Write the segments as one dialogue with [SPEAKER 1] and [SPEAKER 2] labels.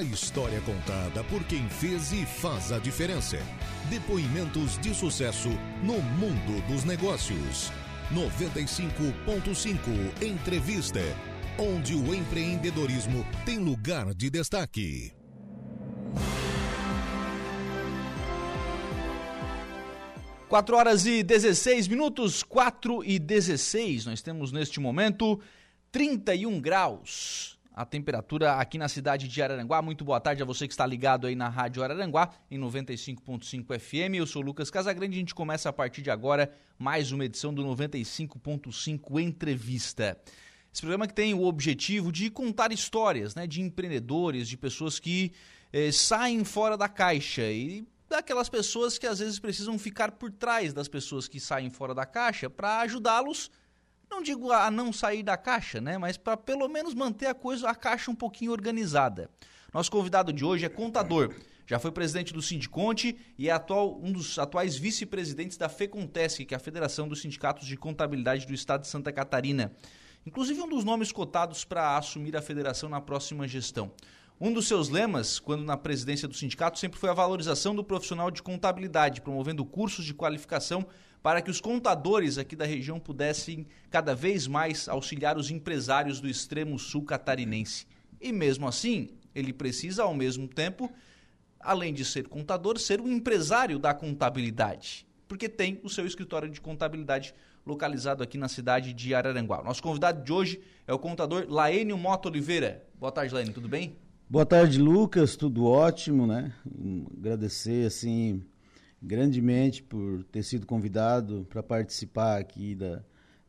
[SPEAKER 1] A história contada por quem fez e faz a diferença. Depoimentos de sucesso no mundo dos negócios. 95.5 Entrevista, onde o empreendedorismo tem lugar de destaque.
[SPEAKER 2] Quatro horas e 16 minutos, 4 e 16. Nós temos neste momento 31 graus a temperatura aqui na cidade de Araranguá. Muito boa tarde a você que está ligado aí na Rádio Araranguá, em 95.5 FM. Eu sou Lucas Casagrande a gente começa a partir de agora mais uma edição do 95.5 Entrevista. Esse programa que tem o objetivo de contar histórias né, de empreendedores, de pessoas que eh, saem fora da caixa e daquelas pessoas que às vezes precisam ficar por trás das pessoas que saem fora da caixa para ajudá-los não digo a não sair da caixa, né, mas para pelo menos manter a coisa, a caixa um pouquinho organizada. Nosso convidado de hoje é contador. Já foi presidente do Sindiconte e é atual, um dos atuais vice-presidentes da FECONTESC, que é a Federação dos Sindicatos de Contabilidade do Estado de Santa Catarina. Inclusive um dos nomes cotados para assumir a federação na próxima gestão. Um dos seus lemas, quando na presidência do sindicato, sempre foi a valorização do profissional de contabilidade, promovendo cursos de qualificação para que os contadores aqui da região pudessem cada vez mais auxiliar os empresários do extremo sul catarinense. E mesmo assim, ele precisa, ao mesmo tempo, além de ser contador, ser um empresário da contabilidade, porque tem o seu escritório de contabilidade localizado aqui na cidade de Araranguá. Nosso convidado de hoje é o contador Laênio Mota Oliveira. Boa tarde, Laênio, tudo bem?
[SPEAKER 3] Boa tarde, Lucas, tudo ótimo, né? Agradecer, assim, grandemente por ter sido convidado para participar aqui da,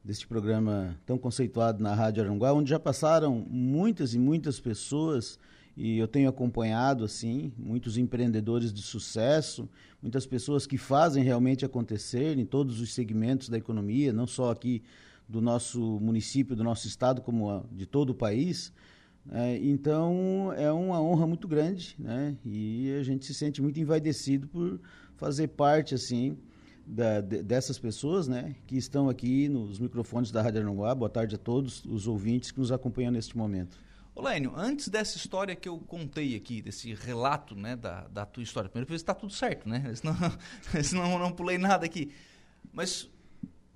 [SPEAKER 3] deste programa tão conceituado na Rádio Aranguá, onde já passaram muitas e muitas pessoas e eu tenho acompanhado assim muitos empreendedores de sucesso, muitas pessoas que fazem realmente acontecer em todos os segmentos da economia, não só aqui do nosso município, do nosso estado, como de todo o país. É, então é uma honra muito grande, né? E a gente se sente muito envaidecido por fazer parte assim da, de, dessas pessoas, né, que estão aqui nos microfones da Rádio Aranguá. Boa tarde a todos os ouvintes que nos acompanham neste momento.
[SPEAKER 2] Olênio, antes dessa história que eu contei aqui, desse relato né, da, da tua história, primeiro ver se está tudo certo, né? Senão, senão eu não pulei nada aqui. Mas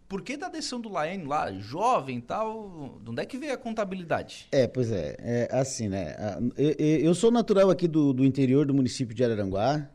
[SPEAKER 2] por que da decisão do Laene lá, jovem e tal, de onde é que veio a contabilidade?
[SPEAKER 3] É, pois é, é assim, né? Eu, eu sou natural aqui do, do interior do município de Araranguá,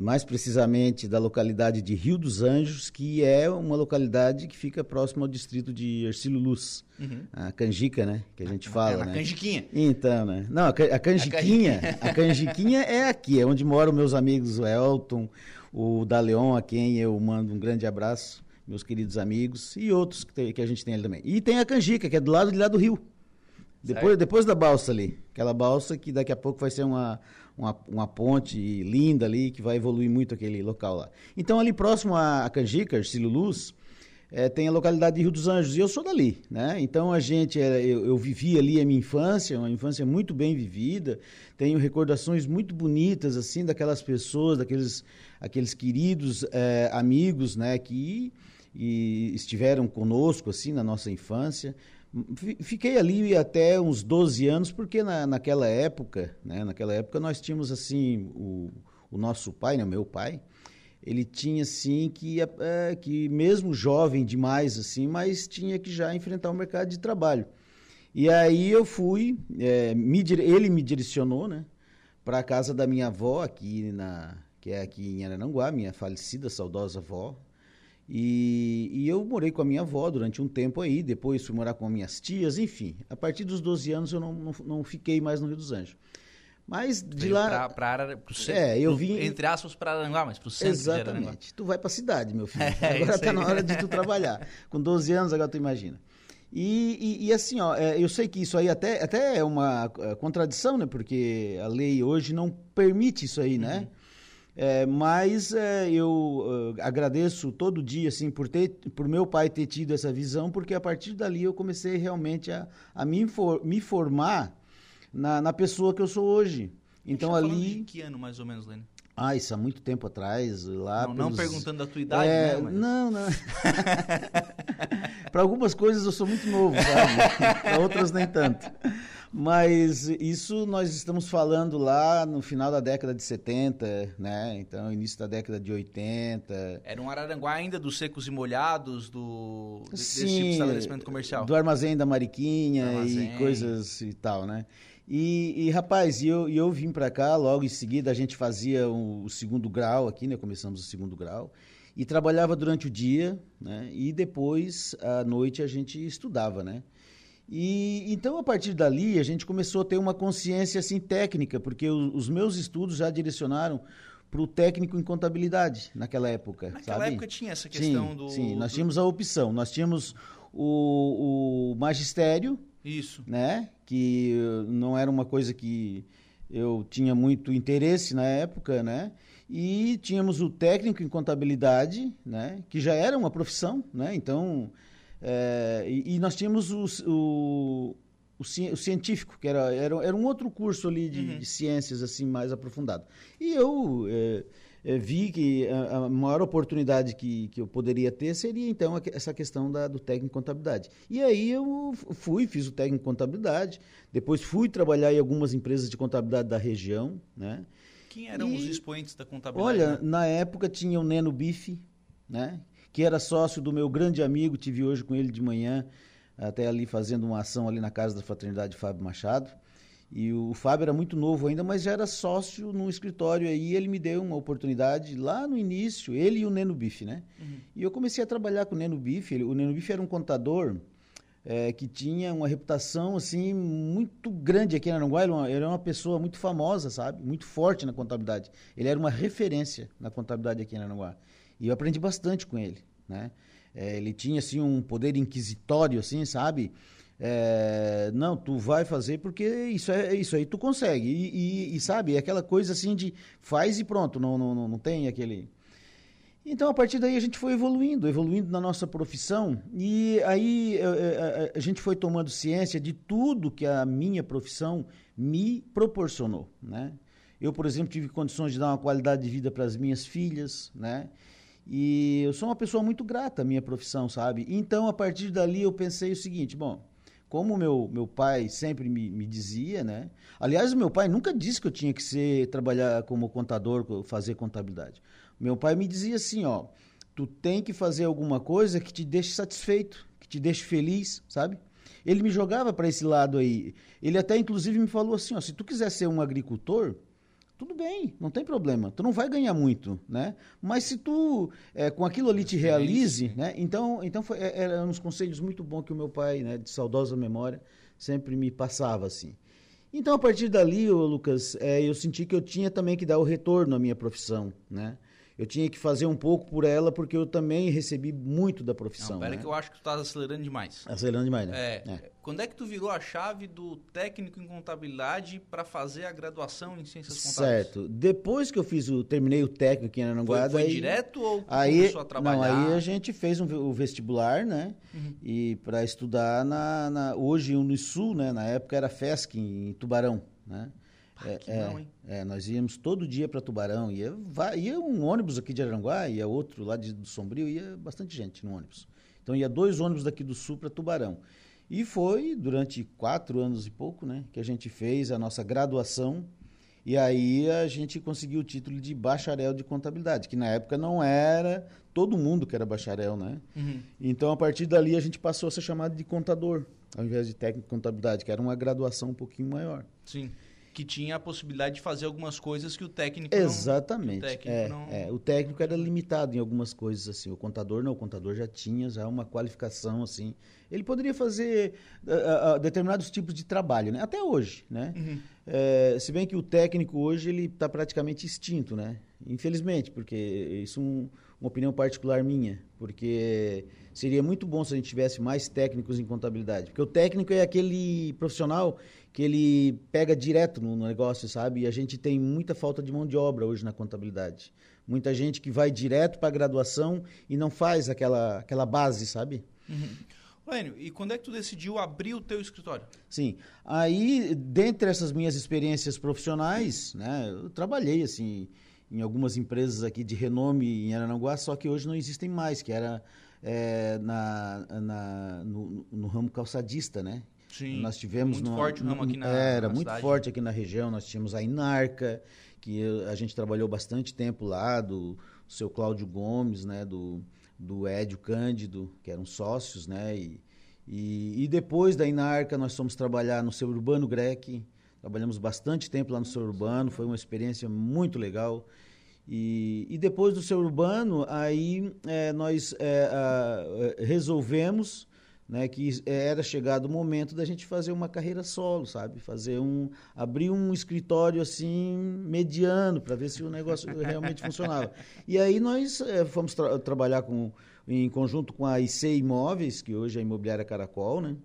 [SPEAKER 3] mais precisamente da localidade de Rio dos Anjos, que é uma localidade que fica próximo ao distrito de Ercílio Luz, uhum. a Canjica, né, que a gente fala, é né?
[SPEAKER 2] Canjiquinha.
[SPEAKER 3] Então, né? Não, a, Canjiquinha, a Canjiquinha é aqui, é onde moram meus amigos o Elton, o Daleon, a quem eu mando um grande abraço, meus queridos amigos, e outros que, tem, que a gente tem ali também. E tem a Canjica, que é do lado de lá do rio. Depois, depois da balsa ali. Aquela balsa que daqui a pouco vai ser uma, uma, uma ponte linda ali, que vai evoluir muito aquele local lá. Então, ali próximo a, Canjica, Ercílio Luz, é, tem a localidade de Rio dos Anjos, e eu sou dali, né? Então a gente, eu, eu, vivi ali a minha infância, uma infância muito bem vivida, tenho recordações muito bonitas, assim, daquelas pessoas, daqueles aqueles queridos é, amigos, né, que e estiveram conosco, assim, na nossa infância. Fiquei ali até uns 12 anos, porque na, naquela época, né, naquela época nós tínhamos assim, o, o nosso pai, né, meu pai, ele tinha assim que, é, que mesmo jovem demais assim, mas tinha que já enfrentar o mercado de trabalho. E aí eu fui, é, me, ele me direcionou, né, para a casa da minha avó aqui na que é aqui em Arananguá, minha falecida saudosa avó, e, e, eu morei com a minha avó durante um tempo aí, depois fui morar com minhas tias, enfim. A partir dos 12 anos eu não, não, não fiquei mais no Rio dos Anjos. Mas de Veio lá.
[SPEAKER 2] Para pro centro. É, eu vim. Entre aspas, para Aranguá, mas pro centro.
[SPEAKER 3] Exatamente. Tu vai para a cidade, meu filho. É, agora está na hora de tu trabalhar. Com 12 anos, agora tu imagina. E, e, e, assim, ó, é, eu sei que isso aí até, até é uma é, contradição, né? Porque a lei hoje não permite isso aí, né? Uhum. É, mas é, eu uh, agradeço todo dia assim por ter por meu pai ter tido essa visão porque a partir dali eu comecei realmente a, a me, infor, me formar na, na pessoa que eu sou hoje então ali
[SPEAKER 2] que ano mais ou menos Lene?
[SPEAKER 3] Ah, isso há muito tempo atrás, lá
[SPEAKER 2] Não, pelos... não perguntando a tua idade,
[SPEAKER 3] é,
[SPEAKER 2] né? Mas...
[SPEAKER 3] Não, não. Para algumas coisas eu sou muito novo, sabe? Para outras nem tanto. Mas isso nós estamos falando lá no final da década de 70, né? Então, início da década de 80.
[SPEAKER 2] Era um Araranguá ainda dos secos e molhados, do Sim, desse tipo de estabelecimento comercial.
[SPEAKER 3] Do armazém da Mariquinha armazém. e coisas e tal, né? E, e rapaz, eu, eu vim para cá, logo em seguida a gente fazia o, o segundo grau aqui, né? Começamos o segundo grau e trabalhava durante o dia, né? E depois à noite a gente estudava, né? E então a partir dali a gente começou a ter uma consciência assim técnica, porque o, os meus estudos já direcionaram para o técnico em contabilidade naquela época.
[SPEAKER 2] Naquela
[SPEAKER 3] sabe?
[SPEAKER 2] época tinha essa questão
[SPEAKER 3] sim,
[SPEAKER 2] do.
[SPEAKER 3] Sim, nós tínhamos a opção. Nós tínhamos o, o magistério.
[SPEAKER 2] Isso.
[SPEAKER 3] Né? Que não era uma coisa que eu tinha muito interesse na época, né? E tínhamos o técnico em contabilidade, né? Que já era uma profissão, né? Então é, e, e, nós tínhamos o, o, o, científico, que era, era, era um outro curso ali de, uhum. de ciências assim mais aprofundado. E eu é, é, vi que a, a, maior oportunidade que, que eu poderia ter seria então essa questão da, do técnico em contabilidade. E aí eu fui, fiz o técnico em contabilidade, depois fui trabalhar em algumas empresas de contabilidade da região, né?
[SPEAKER 2] Quem eram e, os expoentes da contabilidade?
[SPEAKER 3] Olha, né? na época tinha o Neno Bife, né? Que era sócio do meu grande amigo, tive hoje com ele de manhã, até ali fazendo uma ação ali na casa da Fraternidade Fábio Machado. E o Fábio era muito novo ainda, mas já era sócio num escritório aí. Ele me deu uma oportunidade lá no início, ele e o Neno Bife, né? Uhum. E eu comecei a trabalhar com o Neno Bife. o Neno Bife era um contador é, que tinha uma reputação assim muito grande aqui em Aranguá. Ele era uma pessoa muito famosa, sabe? Muito forte na contabilidade. Ele era uma referência na contabilidade aqui em Aranguá. E eu aprendi bastante com ele, né? É, ele tinha, assim, um poder inquisitório, assim, sabe? É, não, tu vai fazer porque isso, é, isso aí tu consegue. E, e, e, sabe, é aquela coisa assim de faz e pronto, não, não, não tem aquele... Então, a partir daí, a gente foi evoluindo, evoluindo na nossa profissão. E aí a, é, a, é, a gente foi tomando ciência de tudo que a minha profissão me proporcionou, né? Eu, por exemplo, tive condições de dar uma qualidade de vida para as minhas filhas, né? E eu sou uma pessoa muito grata à minha profissão, sabe? Então, a partir dali, eu pensei o seguinte: bom, como meu, meu pai sempre me, me dizia, né? Aliás, meu pai nunca disse que eu tinha que ser trabalhar como contador, fazer contabilidade. Meu pai me dizia assim: ó, tu tem que fazer alguma coisa que te deixe satisfeito, que te deixe feliz, sabe? Ele me jogava para esse lado aí. Ele até, inclusive, me falou assim: ó, se tu quiser ser um agricultor, tudo bem, não tem problema. Tu não vai ganhar muito, né? Mas se tu é, com aquilo ali te realize, né? Então, então foi, é, eram uns conselhos muito bons que o meu pai, né, de saudosa memória, sempre me passava assim. Então, a partir dali, ô, Lucas, é, eu senti que eu tinha também que dar o retorno à minha profissão, né? Eu tinha que fazer um pouco por ela, porque eu também recebi muito da profissão. Não,
[SPEAKER 2] pera
[SPEAKER 3] né?
[SPEAKER 2] que eu acho que tu tá acelerando demais.
[SPEAKER 3] Acelerando demais, né?
[SPEAKER 2] É. é. Quando é que tu virou a chave do técnico em contabilidade para fazer a graduação em ciências contábeis?
[SPEAKER 3] Certo. Depois que eu fiz o, terminei o técnico em Ananguá...
[SPEAKER 2] Foi, foi aí, direto ou
[SPEAKER 3] aí,
[SPEAKER 2] começou a trabalhar?
[SPEAKER 3] Não, aí a gente fez um, o vestibular, né? Uhum. E para estudar na, na, hoje no Sul, né? Na época era FESC em Tubarão, né?
[SPEAKER 2] É, é, não, hein?
[SPEAKER 3] É, nós íamos todo dia para Tubarão. Ia, ia um ônibus aqui de Aranguá, ia outro lá de, do Sombrio, ia bastante gente no ônibus. Então ia dois ônibus daqui do Sul para Tubarão. E foi durante quatro anos e pouco né, que a gente fez a nossa graduação. E aí a gente conseguiu o título de bacharel de contabilidade, que na época não era todo mundo que era bacharel, né? Uhum. Então a partir dali a gente passou a ser chamado de contador, ao invés de técnico de contabilidade, que era uma graduação um pouquinho maior.
[SPEAKER 2] Sim que tinha a possibilidade de fazer algumas coisas que o técnico
[SPEAKER 3] Exatamente.
[SPEAKER 2] não... Exatamente.
[SPEAKER 3] É,
[SPEAKER 2] não...
[SPEAKER 3] é, o técnico era limitado em algumas coisas, assim. O contador não, o contador já tinha já uma qualificação, assim. Ele poderia fazer uh, uh, determinados tipos de trabalho, né? Até hoje, né? Uhum. É, se bem que o técnico hoje, ele está praticamente extinto, né? Infelizmente, porque isso é um, uma opinião particular minha, porque seria muito bom se a gente tivesse mais técnicos em contabilidade, porque o técnico é aquele profissional que ele pega direto no negócio, sabe? E a gente tem muita falta de mão de obra hoje na contabilidade. Muita gente que vai direto para a graduação e não faz aquela, aquela base, sabe?
[SPEAKER 2] Uhum. Lênio, e quando é que tu decidiu abrir o teu escritório?
[SPEAKER 3] Sim, aí, dentre essas minhas experiências profissionais, né, eu trabalhei, assim, em algumas empresas aqui de renome em Arananguá, só que hoje não existem mais, que era é, na, na no, no, ramo calçadista, né?
[SPEAKER 2] Sim,
[SPEAKER 3] nós tivemos
[SPEAKER 2] muito
[SPEAKER 3] numa,
[SPEAKER 2] forte o ramo aqui na
[SPEAKER 3] Era
[SPEAKER 2] na
[SPEAKER 3] muito
[SPEAKER 2] cidade.
[SPEAKER 3] forte aqui na região, nós tínhamos a Inarca, que a gente trabalhou bastante tempo lá, do seu Cláudio Gomes, né, do, do Édio Cândido, que eram sócios, né, e, e, e depois da Inarca nós fomos trabalhar no seu Urbano Grec, trabalhamos bastante tempo lá no seu Urbano, foi uma experiência muito legal, e, e depois do seu Urbano, aí é, nós é, a, resolvemos né, que era chegado o momento da gente fazer uma carreira solo, sabe? Fazer um abrir um escritório assim mediano para ver se o negócio realmente funcionava. E aí nós é, fomos tra trabalhar com em conjunto com a IC Imóveis, que hoje é a Imobiliária Caracol, né?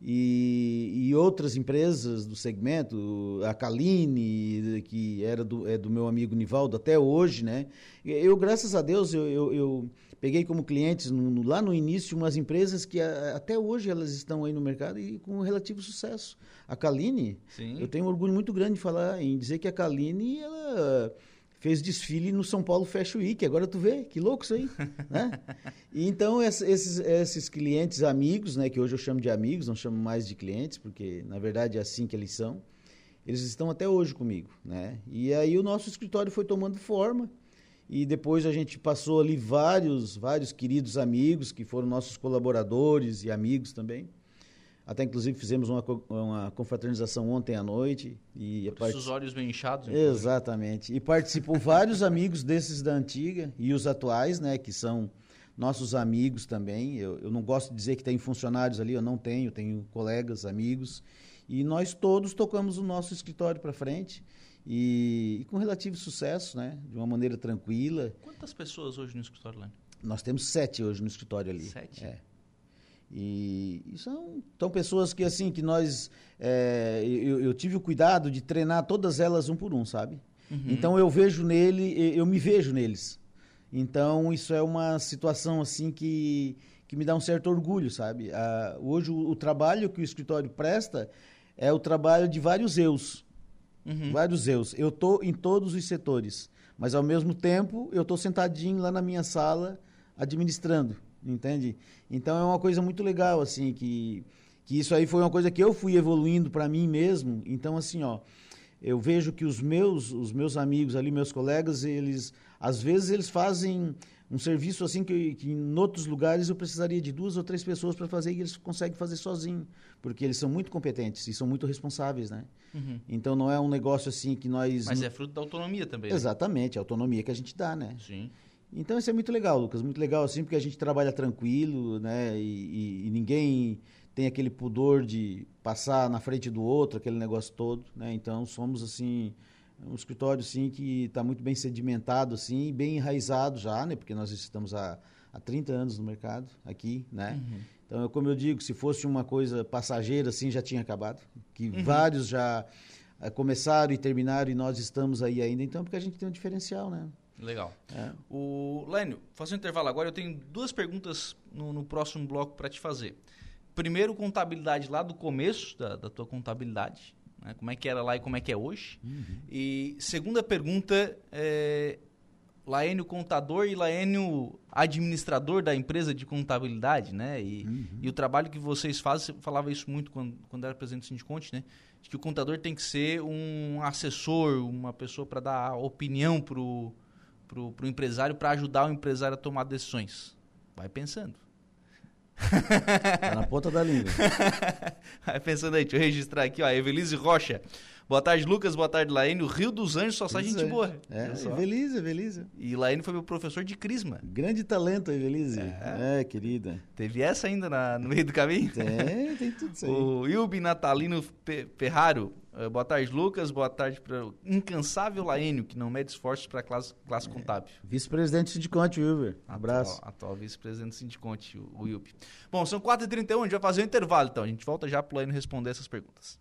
[SPEAKER 3] E, e, outras empresas do segmento, a Caline, que era do, é do meu amigo Nivaldo até hoje, né? Eu, graças a Deus, eu, eu, eu peguei como clientes no, lá no início umas empresas que a, até hoje elas estão aí no mercado e com relativo sucesso. A Caline, eu tenho um orgulho muito grande de falar em dizer que a Caline ela fez desfile no São Paulo Fashion Week. Agora tu vê, que louco isso aí, né? E então esses, esses clientes amigos, né, que hoje eu chamo de amigos, não chamo mais de clientes, porque na verdade é assim que eles são. Eles estão até hoje comigo, né? E aí o nosso escritório foi tomando forma e depois a gente passou ali vários, vários queridos amigos que foram nossos colaboradores e amigos também. Até inclusive fizemos uma, uma confraternização ontem à noite. E
[SPEAKER 2] part... Os olhos bem inchados.
[SPEAKER 3] Inclusive. Exatamente. E participou vários amigos desses da antiga e os atuais, né, que são nossos amigos também. Eu, eu não gosto de dizer que tem funcionários ali, eu não tenho, tenho colegas, amigos. E nós todos tocamos o nosso escritório para frente. E, e, com relativo sucesso, né? De uma maneira tranquila.
[SPEAKER 2] Quantas pessoas hoje no escritório lá?
[SPEAKER 3] Nós temos sete hoje no escritório ali.
[SPEAKER 2] Sete?
[SPEAKER 3] É. E, e são, são pessoas que, assim, que nós... É, eu, eu, tive o cuidado de treinar todas elas um por um, sabe? Uhum. Então, eu vejo nele, eu me vejo neles. Então, isso é uma situação, assim, que, que me dá um certo orgulho, sabe? Ah, hoje, o, o, trabalho que o escritório presta é o trabalho de vários eus. Uhum. Vários eus. Eu estou em todos os setores. Mas, ao mesmo tempo, eu estou sentadinho lá na minha sala, administrando entende? Então é uma coisa muito legal, assim, que, que isso aí foi uma coisa que eu fui evoluindo para mim mesmo. Então, assim, ó, eu vejo que os meus, os meus amigos ali, meus colegas, eles, às vezes, eles fazem um serviço assim que, que em outros lugares eu precisaria de duas ou três pessoas para fazer e eles conseguem fazer sozinho, porque eles são muito competentes e são muito responsáveis, né? Uhum. Então não é um negócio assim que nós.
[SPEAKER 2] Mas é fruto da autonomia também. Né?
[SPEAKER 3] Exatamente, a autonomia que a gente dá, né?
[SPEAKER 2] Sim.
[SPEAKER 3] Então isso é muito legal, Lucas, muito legal assim, porque a gente trabalha tranquilo, né? E, e, e, ninguém tem aquele pudor de passar na frente do outro, aquele negócio todo, né? Então somos assim um escritório assim que está muito bem sedimentado assim, bem enraizado já, né? Porque nós estamos há, há 30 anos no mercado aqui, né? Uhum. Então, como eu digo, se fosse uma coisa passageira assim, já tinha acabado, que uhum. vários já uh, começaram e terminaram e nós estamos aí ainda, então porque a gente tem um diferencial, né?
[SPEAKER 2] Legal. É. O Lênio, fazer um intervalo agora. Eu tenho duas perguntas no, no próximo bloco para te fazer. Primeiro, contabilidade lá do começo da, da tua contabilidade. Né? Como é que era lá e como é que é hoje. Uhum. E segunda pergunta, é, Laênio contador e Laênio administrador da empresa de contabilidade, né? E, uhum. e, o trabalho que vocês fazem, você falava isso muito quando, quando era presidente do Sindiconte, né? De que o contador tem que ser um assessor, uma pessoa para dar opinião para o pro, pro empresário para ajudar o empresário a tomar decisões. Vai pensando.
[SPEAKER 3] Tá na ponta da língua.
[SPEAKER 2] Vai pensando aí, deixa eu registrar aqui, ó, Evelise Rocha. Boa tarde, Lucas. Boa tarde, Laine. O Rio dos Anjos só sai gente boa.
[SPEAKER 3] É, Evelise, Evelise.
[SPEAKER 2] E Laine foi meu professor de Crisma.
[SPEAKER 3] Grande talento, Evelise. É, é querida.
[SPEAKER 2] Teve essa ainda na, no meio do caminho?
[SPEAKER 3] Tem, tem tudo isso aí.
[SPEAKER 2] O Ilbi Natalino Ferraro. Uh, boa tarde, Lucas. Boa tarde para o incansável Laênio, que não mede esforços para a classe, classe é. contábil.
[SPEAKER 3] Vice-presidente do Sindiconte, Wilber. Abraço.
[SPEAKER 2] Atual, atual vice-presidente do Sindiconte, o Wilber. Bom, são 4h31, a gente vai fazer um intervalo, então. A gente volta já para o Laênio responder essas perguntas.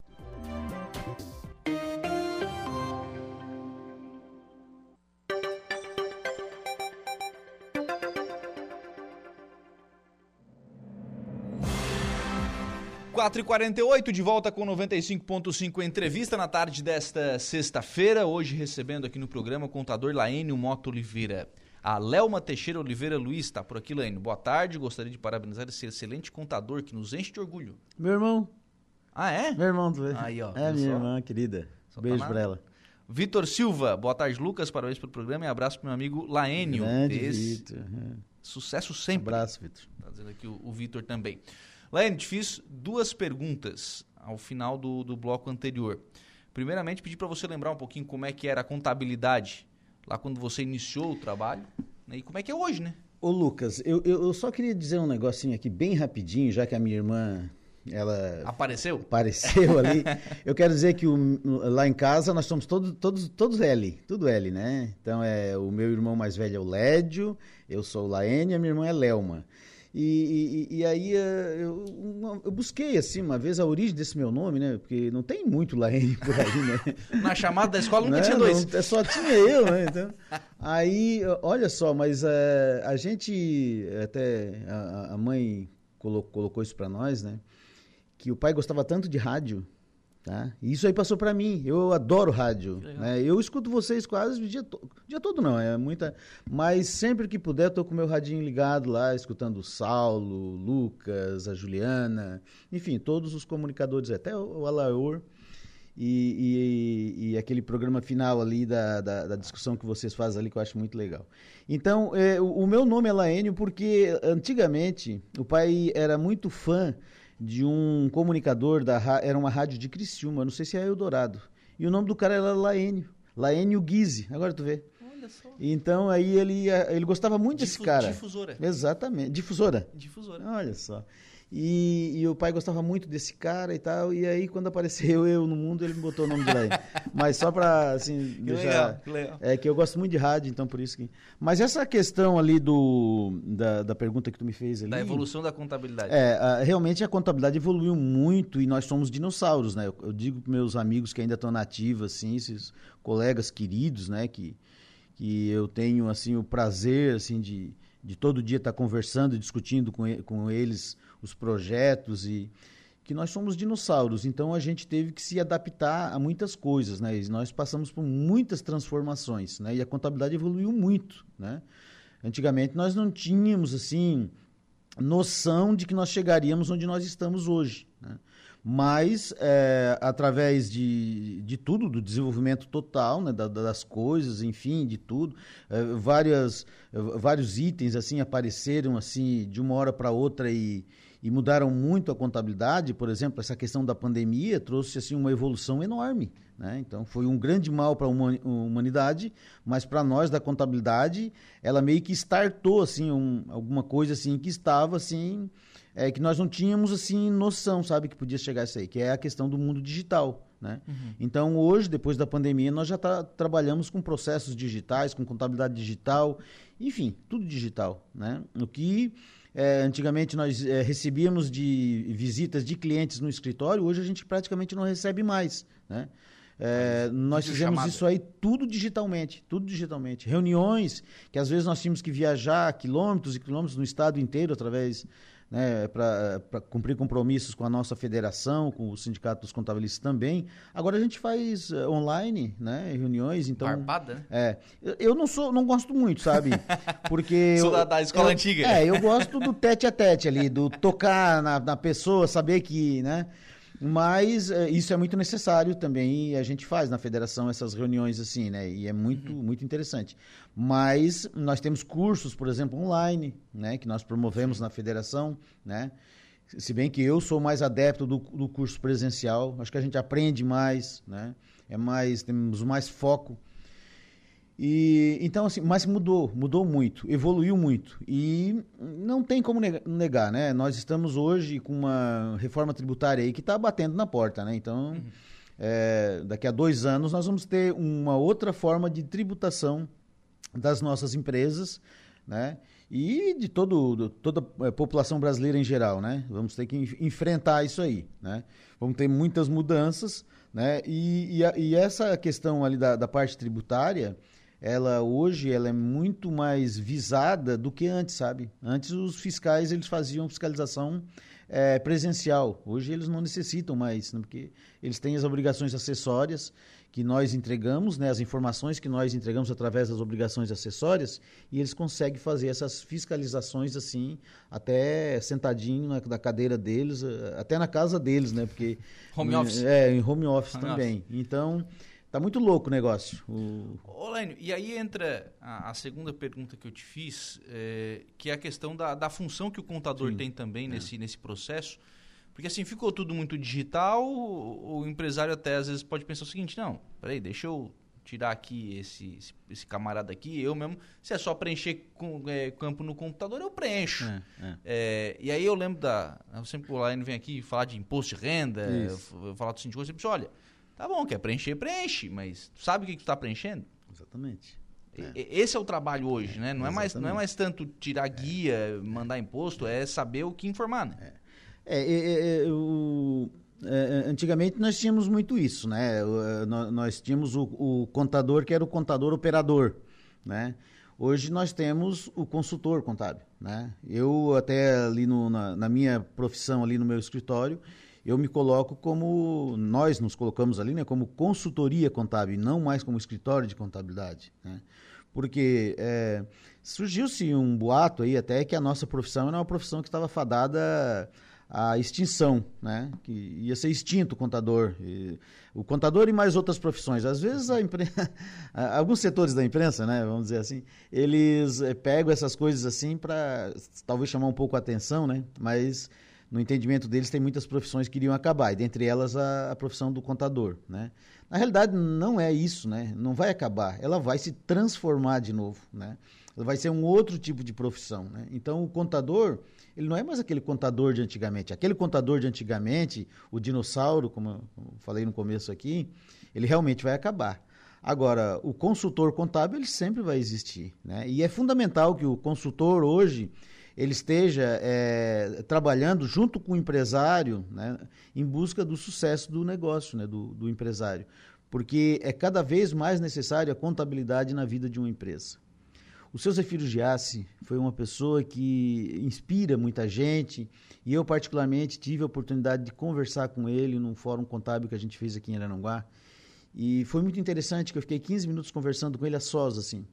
[SPEAKER 2] 4h48, de volta com 95.5 entrevista na tarde desta sexta-feira. Hoje recebendo aqui no programa o contador Laênio Moto Oliveira. A Lelma Teixeira Oliveira Luiz está por aqui, Laênio. Boa tarde, gostaria de parabenizar esse excelente contador que nos enche de orgulho.
[SPEAKER 3] Meu irmão.
[SPEAKER 2] Ah, é?
[SPEAKER 3] Meu irmão, tu vê.
[SPEAKER 2] Aí, ó.
[SPEAKER 3] É, minha só? irmã querida. Só Beijo tá pra ela.
[SPEAKER 2] Vitor Silva, boa tarde, Lucas. Parabéns pelo programa e abraço pro meu amigo Laênio.
[SPEAKER 3] Grande. Vitor.
[SPEAKER 2] Sucesso sempre.
[SPEAKER 3] Um abraço, Vitor.
[SPEAKER 2] Tá dizendo aqui o, o Vitor também. Laine, te fiz duas perguntas ao final do, do bloco anterior. Primeiramente, pedi para você lembrar um pouquinho como é que era a contabilidade lá quando você iniciou o trabalho né? e como é que é hoje, né?
[SPEAKER 3] Ô Lucas, eu, eu só queria dizer um negocinho aqui bem rapidinho, já que a minha irmã ela
[SPEAKER 2] apareceu
[SPEAKER 3] apareceu ali eu quero dizer que o, lá em casa nós somos todos todos todos L tudo L né então é o meu irmão mais velho é o Lédio eu sou o Laene a minha irmã é Lelma e, e, e, aí eh, eu, eu, busquei, assim, uma vez a origem desse meu nome, né? Porque não tem muito Laene por aí, né?
[SPEAKER 2] Na chamada da escola nunca não, tinha dois.
[SPEAKER 3] Não, é só tinha eu, né? Então, aí, olha só, mas uh, a gente, até a, a mãe colocou, colocou isso para nós, né? Que o pai gostava tanto de rádio, Tá? Isso aí passou para mim. Eu adoro rádio. Né? Eu escuto vocês quase o dia, to... o dia todo, não, é muita. Mas sempre que puder, tô com o meu radinho ligado lá, escutando o Saulo, Lucas, a Juliana, enfim, todos os comunicadores, até o, Alaor. E, e, e, aquele programa final ali da, da, da, discussão que vocês fazem ali, que eu acho muito legal. Então, é, o, o meu nome é Laênio porque antigamente o pai era muito fã de um comunicador da era uma rádio de Criciúma, não sei se é Eldorado. E o nome do cara era Laênio, Laênio Guise. Agora tu vê. Olha só. Então aí ele ele gostava muito Difu desse cara.
[SPEAKER 2] Difusora.
[SPEAKER 3] Exatamente, difusora.
[SPEAKER 2] Difusora.
[SPEAKER 3] Olha só. E, e, o pai gostava muito desse cara e tal. E aí, quando apareceu eu no mundo, ele me botou o nome de Laine. Mas só para assim,
[SPEAKER 2] que deixar. Legal, que legal.
[SPEAKER 3] É que eu gosto muito de rádio, então por isso que. Mas essa questão ali do da, da pergunta que tu me fez ali.
[SPEAKER 2] Da evolução da contabilidade.
[SPEAKER 3] É, a, realmente a contabilidade evoluiu muito e nós somos dinossauros, né? Eu, eu digo para meus amigos que ainda estão nativos, assim, esses colegas queridos, né? Que, que eu tenho assim o prazer assim de, de todo dia estar conversando, discutindo com, com eles os projetos e que nós somos dinossauros, então a gente teve que se adaptar a muitas coisas, né? E nós passamos por muitas transformações, né? E a contabilidade evoluiu muito, né? Antigamente nós não tínhamos assim noção de que nós chegaríamos onde nós estamos hoje, né? mas é, através de, de tudo, do desenvolvimento total né, da, das coisas, enfim, de tudo, é, várias, vários itens assim apareceram assim de uma hora para outra e, e mudaram muito a contabilidade, por exemplo, essa questão da pandemia trouxe assim uma evolução enorme, né? Então foi um grande mal para a humanidade, mas para nós da contabilidade, ela meio que startou assim um, alguma coisa assim que estava assim é, que nós não tínhamos assim noção, sabe, que podia chegar isso aí, que é a questão do mundo digital. Né? Uhum. Então, hoje, depois da pandemia, nós já tá, trabalhamos com processos digitais, com contabilidade digital, enfim, tudo digital. Né? O que é, antigamente nós é, recebíamos de visitas de clientes no escritório, hoje a gente praticamente não recebe mais. Né? É, nós fizemos chamada. isso aí tudo digitalmente, tudo digitalmente. Reuniões que às vezes nós tínhamos que viajar quilômetros e quilômetros no estado inteiro através né, para cumprir compromissos com a nossa federação, com o Sindicato dos Contabilistas também. Agora a gente faz uh, online, né, reuniões, então...
[SPEAKER 2] Arpada, né?
[SPEAKER 3] É. Eu, eu, não sou, não gosto muito, sabe? Porque...
[SPEAKER 2] sou eu, da, da, escola
[SPEAKER 3] eu,
[SPEAKER 2] antiga.
[SPEAKER 3] É, eu gosto do tete a tete ali, do tocar na, na pessoa, saber que, né... Mas é, isso é muito necessário também e a gente faz na federação essas reuniões assim, né? E é muito, uhum. muito interessante. Mas nós temos cursos, por exemplo, online, né? Que nós promovemos na federação, né? Se bem que eu sou mais adepto do, do curso presencial, acho que a gente aprende mais, né? É mais, temos mais foco e então assim, mas mudou, mudou muito, evoluiu muito e não tem como negar, né? Nós estamos hoje com uma reforma tributária aí que está batendo na porta, né? Então, uhum. é, daqui a dois anos nós vamos ter uma outra forma de tributação das nossas empresas, né? E de todo, toda a população brasileira em geral, né? Vamos ter que enfrentar isso aí, né? Vamos ter muitas mudanças, né? E, e, a, e essa questão ali da, da parte tributária ela hoje ela é muito mais visada do que antes, sabe? Antes os fiscais eles faziam fiscalização é, presencial. Hoje eles não necessitam mais, né, porque eles têm as obrigações acessórias que nós entregamos, né, as informações que nós entregamos através das obrigações acessórias, e eles conseguem fazer essas fiscalizações assim, até sentadinho na, na cadeira deles, eh, até na casa deles, né? Porque
[SPEAKER 2] home office.
[SPEAKER 3] É, em home office home também. Office. Então, tá muito louco o negócio. O...
[SPEAKER 2] Ô, Lênio, e aí entra a, a, segunda pergunta que eu te fiz, é, que é a questão da, da função que o contador Sim. tem também é. nesse, nesse processo. Porque assim, ficou tudo muito digital, o, o empresário até às vezes pode pensar o seguinte, não, peraí, deixa eu tirar aqui esse, esse, esse, camarada aqui, eu mesmo, se é só preencher com, é, campo no computador, eu preencho. É, é. É, e aí eu lembro da. Eu sempre o Laine vem aqui falar de imposto de renda, falar do sindicato, eu sempre olha, tá bom, quer preencher, preenche, mas tu sabe o que, que tu está preenchendo?
[SPEAKER 3] Exatamente.
[SPEAKER 2] Esse é o trabalho hoje, né? Não é, mais, não é mais tanto tirar guia, mandar imposto, é saber o que informar, né?
[SPEAKER 3] É. É, é, é, o, é, antigamente nós tínhamos muito isso, né? nós tínhamos o, o, contador que era o contador operador, né? Hoje nós temos o consultor contábil, né? Eu até ali no, na, na, minha profissão ali no meu escritório, eu me coloco como nós nos colocamos ali, né? Como consultoria contábil, não mais como escritório de contabilidade, né? Porque é, surgiu-se um boato aí até que a nossa profissão era uma profissão que estava fadada a extinção, né? Que ia ser extinto o contador. E, o contador e mais outras profissões. Às vezes a alguns setores da imprensa, né, vamos dizer assim, eles é, pegam essas coisas assim para talvez chamar um pouco a atenção, né? Mas no entendimento deles tem muitas profissões que iriam acabar, e dentre elas a, a profissão do contador, né? Na realidade não é isso, né? Não vai acabar, ela vai se transformar de novo, né? Ela vai ser um outro tipo de profissão, né? Então o contador ele não é mais aquele contador de antigamente. Aquele contador de antigamente, o dinossauro, como eu falei no começo aqui, ele realmente vai acabar. Agora, o consultor contábil ele sempre vai existir, né? E é fundamental que o consultor hoje ele esteja é, trabalhando junto com o empresário, né, em busca do sucesso do negócio, né, do, do empresário, porque é cada vez mais necessária a contabilidade na vida de uma empresa. O seu Zefiro Giassi foi uma pessoa que inspira muita gente e eu, particularmente, tive a oportunidade de conversar com ele num fórum contábil que a gente fez aqui em Arananguá. E foi muito interessante que eu fiquei 15 minutos conversando com ele a sós, assim.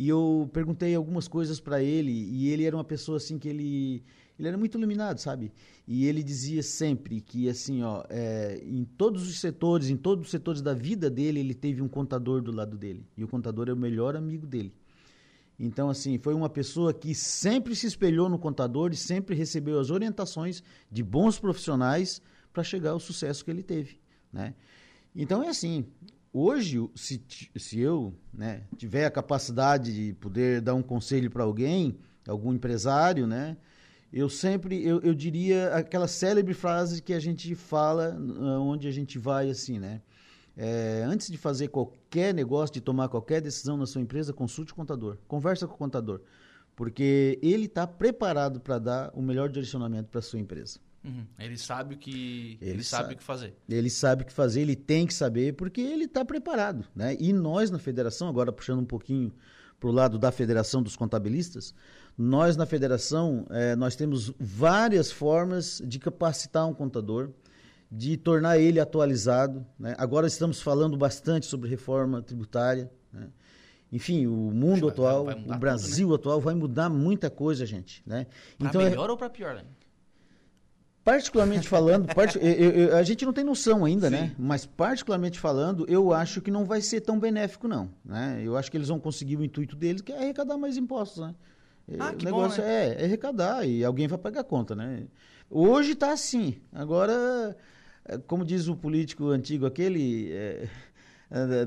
[SPEAKER 3] E eu perguntei algumas coisas para ele e ele era uma pessoa, assim, que ele... Ele era muito iluminado, sabe? E ele dizia sempre que, assim, ó, é, em todos os setores, em todos os setores da vida dele, ele teve um contador do lado dele. E o contador é o melhor amigo dele. Então, assim, foi uma pessoa que sempre se espelhou no contador e sempre recebeu as orientações de bons profissionais para chegar ao sucesso que ele teve, né? Então, é assim, hoje, se, se eu né, tiver a capacidade de poder dar um conselho para alguém, algum empresário, né? Eu sempre, eu, eu diria aquela célebre frase que a gente fala onde a gente vai, assim, né? É, antes de fazer qualquer negócio, de tomar qualquer decisão na sua empresa, consulte o contador. Conversa com o contador. Porque ele está preparado para dar o melhor direcionamento para sua empresa.
[SPEAKER 2] Uhum. Ele sabe o que ele, ele sabe, sabe, o que fazer.
[SPEAKER 3] Ele sabe o que fazer, ele tem que saber, porque ele está preparado. Né? E nós na federação, agora puxando um pouquinho para o lado da federação dos contabilistas, nós na federação é, nós temos várias formas de capacitar um contador de tornar ele atualizado. Né? Agora estamos falando bastante sobre reforma tributária. Né? Enfim, o mundo atual, o Brasil tudo, né? atual vai mudar muita coisa, gente. Né?
[SPEAKER 2] Para então, melhor é... ou para pior? Né?
[SPEAKER 3] Particularmente falando, part... eu, eu, a gente não tem noção ainda, né? Sim. né? Mas particularmente falando, eu acho que não vai ser tão benéfico, não. Né? Eu acho que eles vão conseguir o intuito deles, que é arrecadar mais impostos, né?
[SPEAKER 2] Ah,
[SPEAKER 3] o negócio
[SPEAKER 2] bom, né?
[SPEAKER 3] é, é arrecadar e alguém vai pagar a conta, né? Hoje está assim. Agora é, como diz o político antigo aquele, é, é,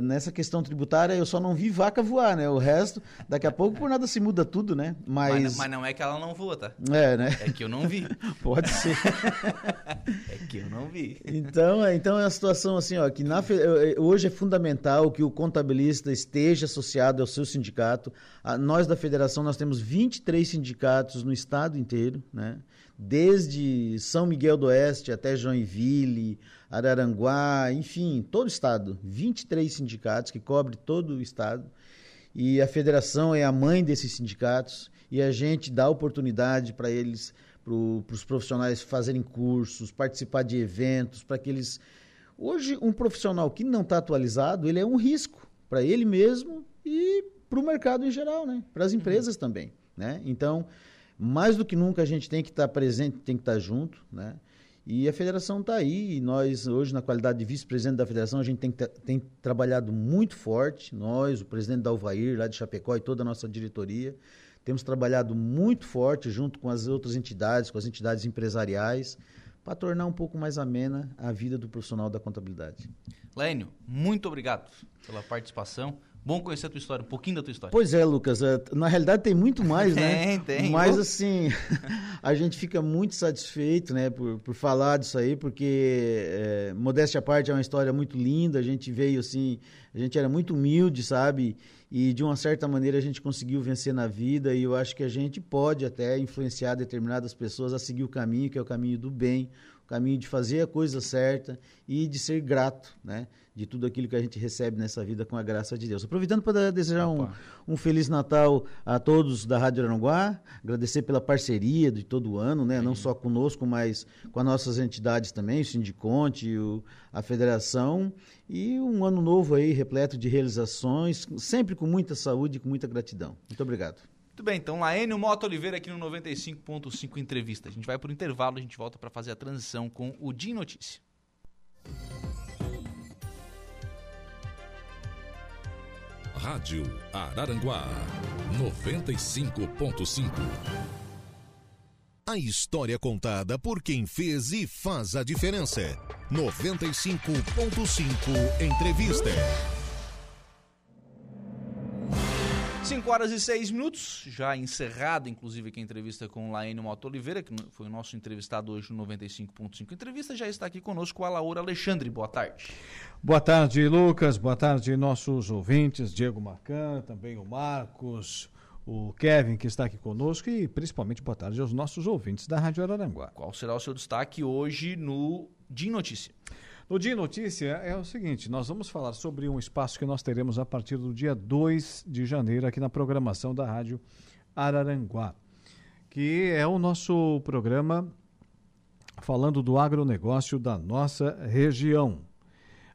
[SPEAKER 3] nessa questão tributária eu só não vi vaca voar, né? O resto, daqui a pouco por nada se muda tudo, né? Mas,
[SPEAKER 2] mas, mas não é que ela não voa, tá?
[SPEAKER 3] É, né?
[SPEAKER 2] É que eu não vi.
[SPEAKER 3] Pode ser.
[SPEAKER 2] é que eu não vi.
[SPEAKER 3] Então, é, então é uma situação assim, ó, que na, hoje é fundamental que o contabilista esteja associado ao seu sindicato. A, nós da federação nós temos 23 sindicatos no estado inteiro, né? desde São Miguel do Oeste até Joinville, Araranguá, enfim, todo o estado. 23 sindicatos que cobrem todo o estado. E a federação é a mãe desses sindicatos e a gente dá oportunidade para eles para os profissionais fazerem cursos, participar de eventos, para que eles. Hoje, um profissional que não está atualizado, ele é um risco para ele mesmo e para o mercado em geral, né? para as uhum. empresas uhum. também. Né? Então, mais do que nunca, a gente tem que estar tá presente, tem que estar tá junto. Né? E a federação está aí, e nós, hoje, na qualidade de vice-presidente da federação, a gente tem, tem, trabalhado muito forte, nós, o presidente da Alvair, lá de Chapecó, e toda a nossa diretoria, temos trabalhado muito forte junto com as outras entidades, com as entidades empresariais, para tornar um pouco mais amena a vida do profissional da contabilidade.
[SPEAKER 2] Lênio, muito obrigado pela participação. Bom conhecer a tua história, um pouquinho da tua história.
[SPEAKER 3] Pois é, Lucas. É, na realidade tem muito mais,
[SPEAKER 2] né? Tem, tem.
[SPEAKER 3] Mas assim, a gente fica muito satisfeito, né, por, por falar disso aí, porque, é, modéstia à parte, é uma história muito linda. A gente veio assim, a gente era muito humilde, sabe? E de uma certa maneira a gente conseguiu vencer na vida. E eu acho que a gente pode até influenciar determinadas pessoas a seguir o caminho, que é o caminho do bem, caminho de fazer a coisa certa e de ser grato, né? De tudo aquilo que a gente recebe nessa vida com a graça de Deus. Aproveitando para desejar um, um, Feliz Natal a todos da Rádio Aranguá, agradecer pela parceria de todo o ano, né? Não só conosco, mas com as nossas entidades também, o Sindiconte, o, a Federação, e um ano novo aí repleto de realizações, sempre com muita saúde e com muita gratidão. Muito obrigado.
[SPEAKER 2] Muito bem, então Laênio Mota Oliveira aqui no 95.5 Entrevista. A gente vai por intervalo, a gente volta para fazer a transição com o Din Notícia.
[SPEAKER 1] Rádio Araranguá 95.5 A história contada por quem fez e faz a diferença. 95.5 Entrevista.
[SPEAKER 2] 5 horas e 6 minutos, já encerrada, inclusive, aqui a entrevista com o Laênio Mota Oliveira, que foi o nosso entrevistado hoje no 95.5 Entrevista. Já está aqui conosco a Laura Alexandre. Boa tarde.
[SPEAKER 4] Boa tarde, Lucas. Boa tarde, nossos ouvintes, Diego Marcan, também o Marcos, o Kevin, que está aqui conosco, e principalmente boa tarde aos nossos ouvintes da Rádio Araranguá.
[SPEAKER 2] Qual será o seu destaque hoje no Dia Notícia?
[SPEAKER 4] No Dia Notícia é o seguinte: nós vamos falar sobre um espaço que nós teremos a partir do dia 2 de janeiro aqui na programação da Rádio Araranguá, que é o nosso programa falando do agronegócio da nossa região,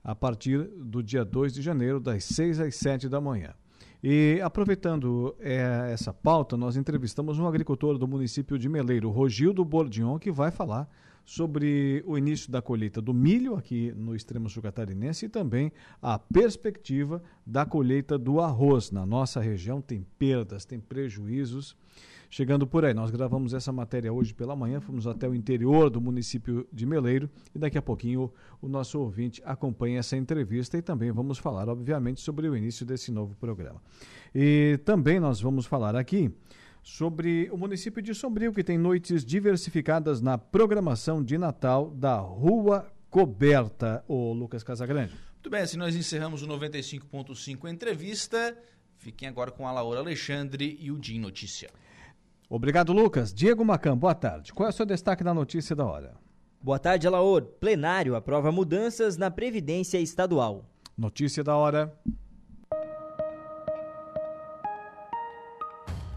[SPEAKER 4] a partir do dia 2 de janeiro, das 6 às 7 da manhã. E aproveitando é, essa pauta, nós entrevistamos um agricultor do município de Meleiro, Rogildo Bordion, que vai falar sobre o início da colheita do milho aqui no extremo sul catarinense e também a perspectiva da colheita do arroz. Na nossa região tem perdas, tem prejuízos. Chegando por aí, nós gravamos essa matéria hoje pela manhã, fomos até o interior do município de Meleiro e daqui a pouquinho o, o nosso ouvinte acompanha essa entrevista e também vamos falar, obviamente, sobre o início desse novo programa. E também nós vamos falar aqui sobre o município de Sombrio, que tem noites diversificadas na programação de Natal da Rua Coberta, o Lucas Casagrande.
[SPEAKER 2] Muito bem, assim nós encerramos o 95.5 entrevista. Fiquem agora com a Laura Alexandre e o Din Notícia.
[SPEAKER 4] Obrigado, Lucas. Diego Macan, boa tarde. Qual é o seu destaque na notícia da hora?
[SPEAKER 5] Boa tarde, Alaor. Plenário aprova mudanças na Previdência Estadual.
[SPEAKER 4] Notícia da hora.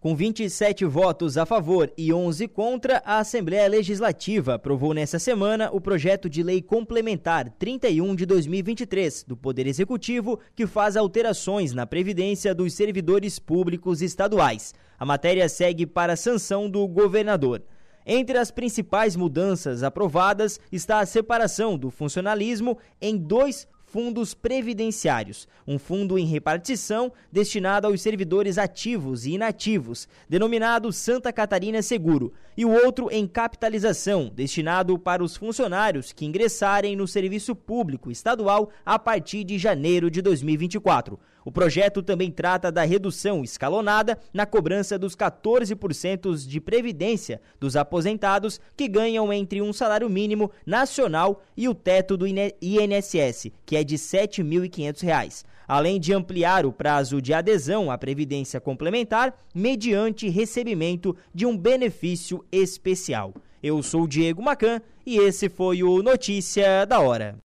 [SPEAKER 5] Com 27 votos a favor e 11 contra, a Assembleia Legislativa aprovou nesta semana o projeto de lei complementar 31 de 2023 do Poder Executivo, que faz alterações na previdência dos servidores públicos estaduais. A matéria segue para a sanção do governador. Entre as principais mudanças aprovadas está a separação do funcionalismo em dois fundos previdenciários, um fundo em repartição destinado aos servidores ativos e inativos, denominado Santa Catarina Seguro, e o outro em capitalização, destinado para os funcionários que ingressarem no serviço público estadual a partir de janeiro de 2024. O projeto também trata da redução escalonada na cobrança dos 14% de previdência dos aposentados que ganham entre um salário mínimo nacional e o teto do INSS, que é de R$ 7.500 além de ampliar o prazo de adesão à Previdência Complementar mediante recebimento de um benefício especial. Eu sou Diego Macan e esse foi o Notícia da Hora.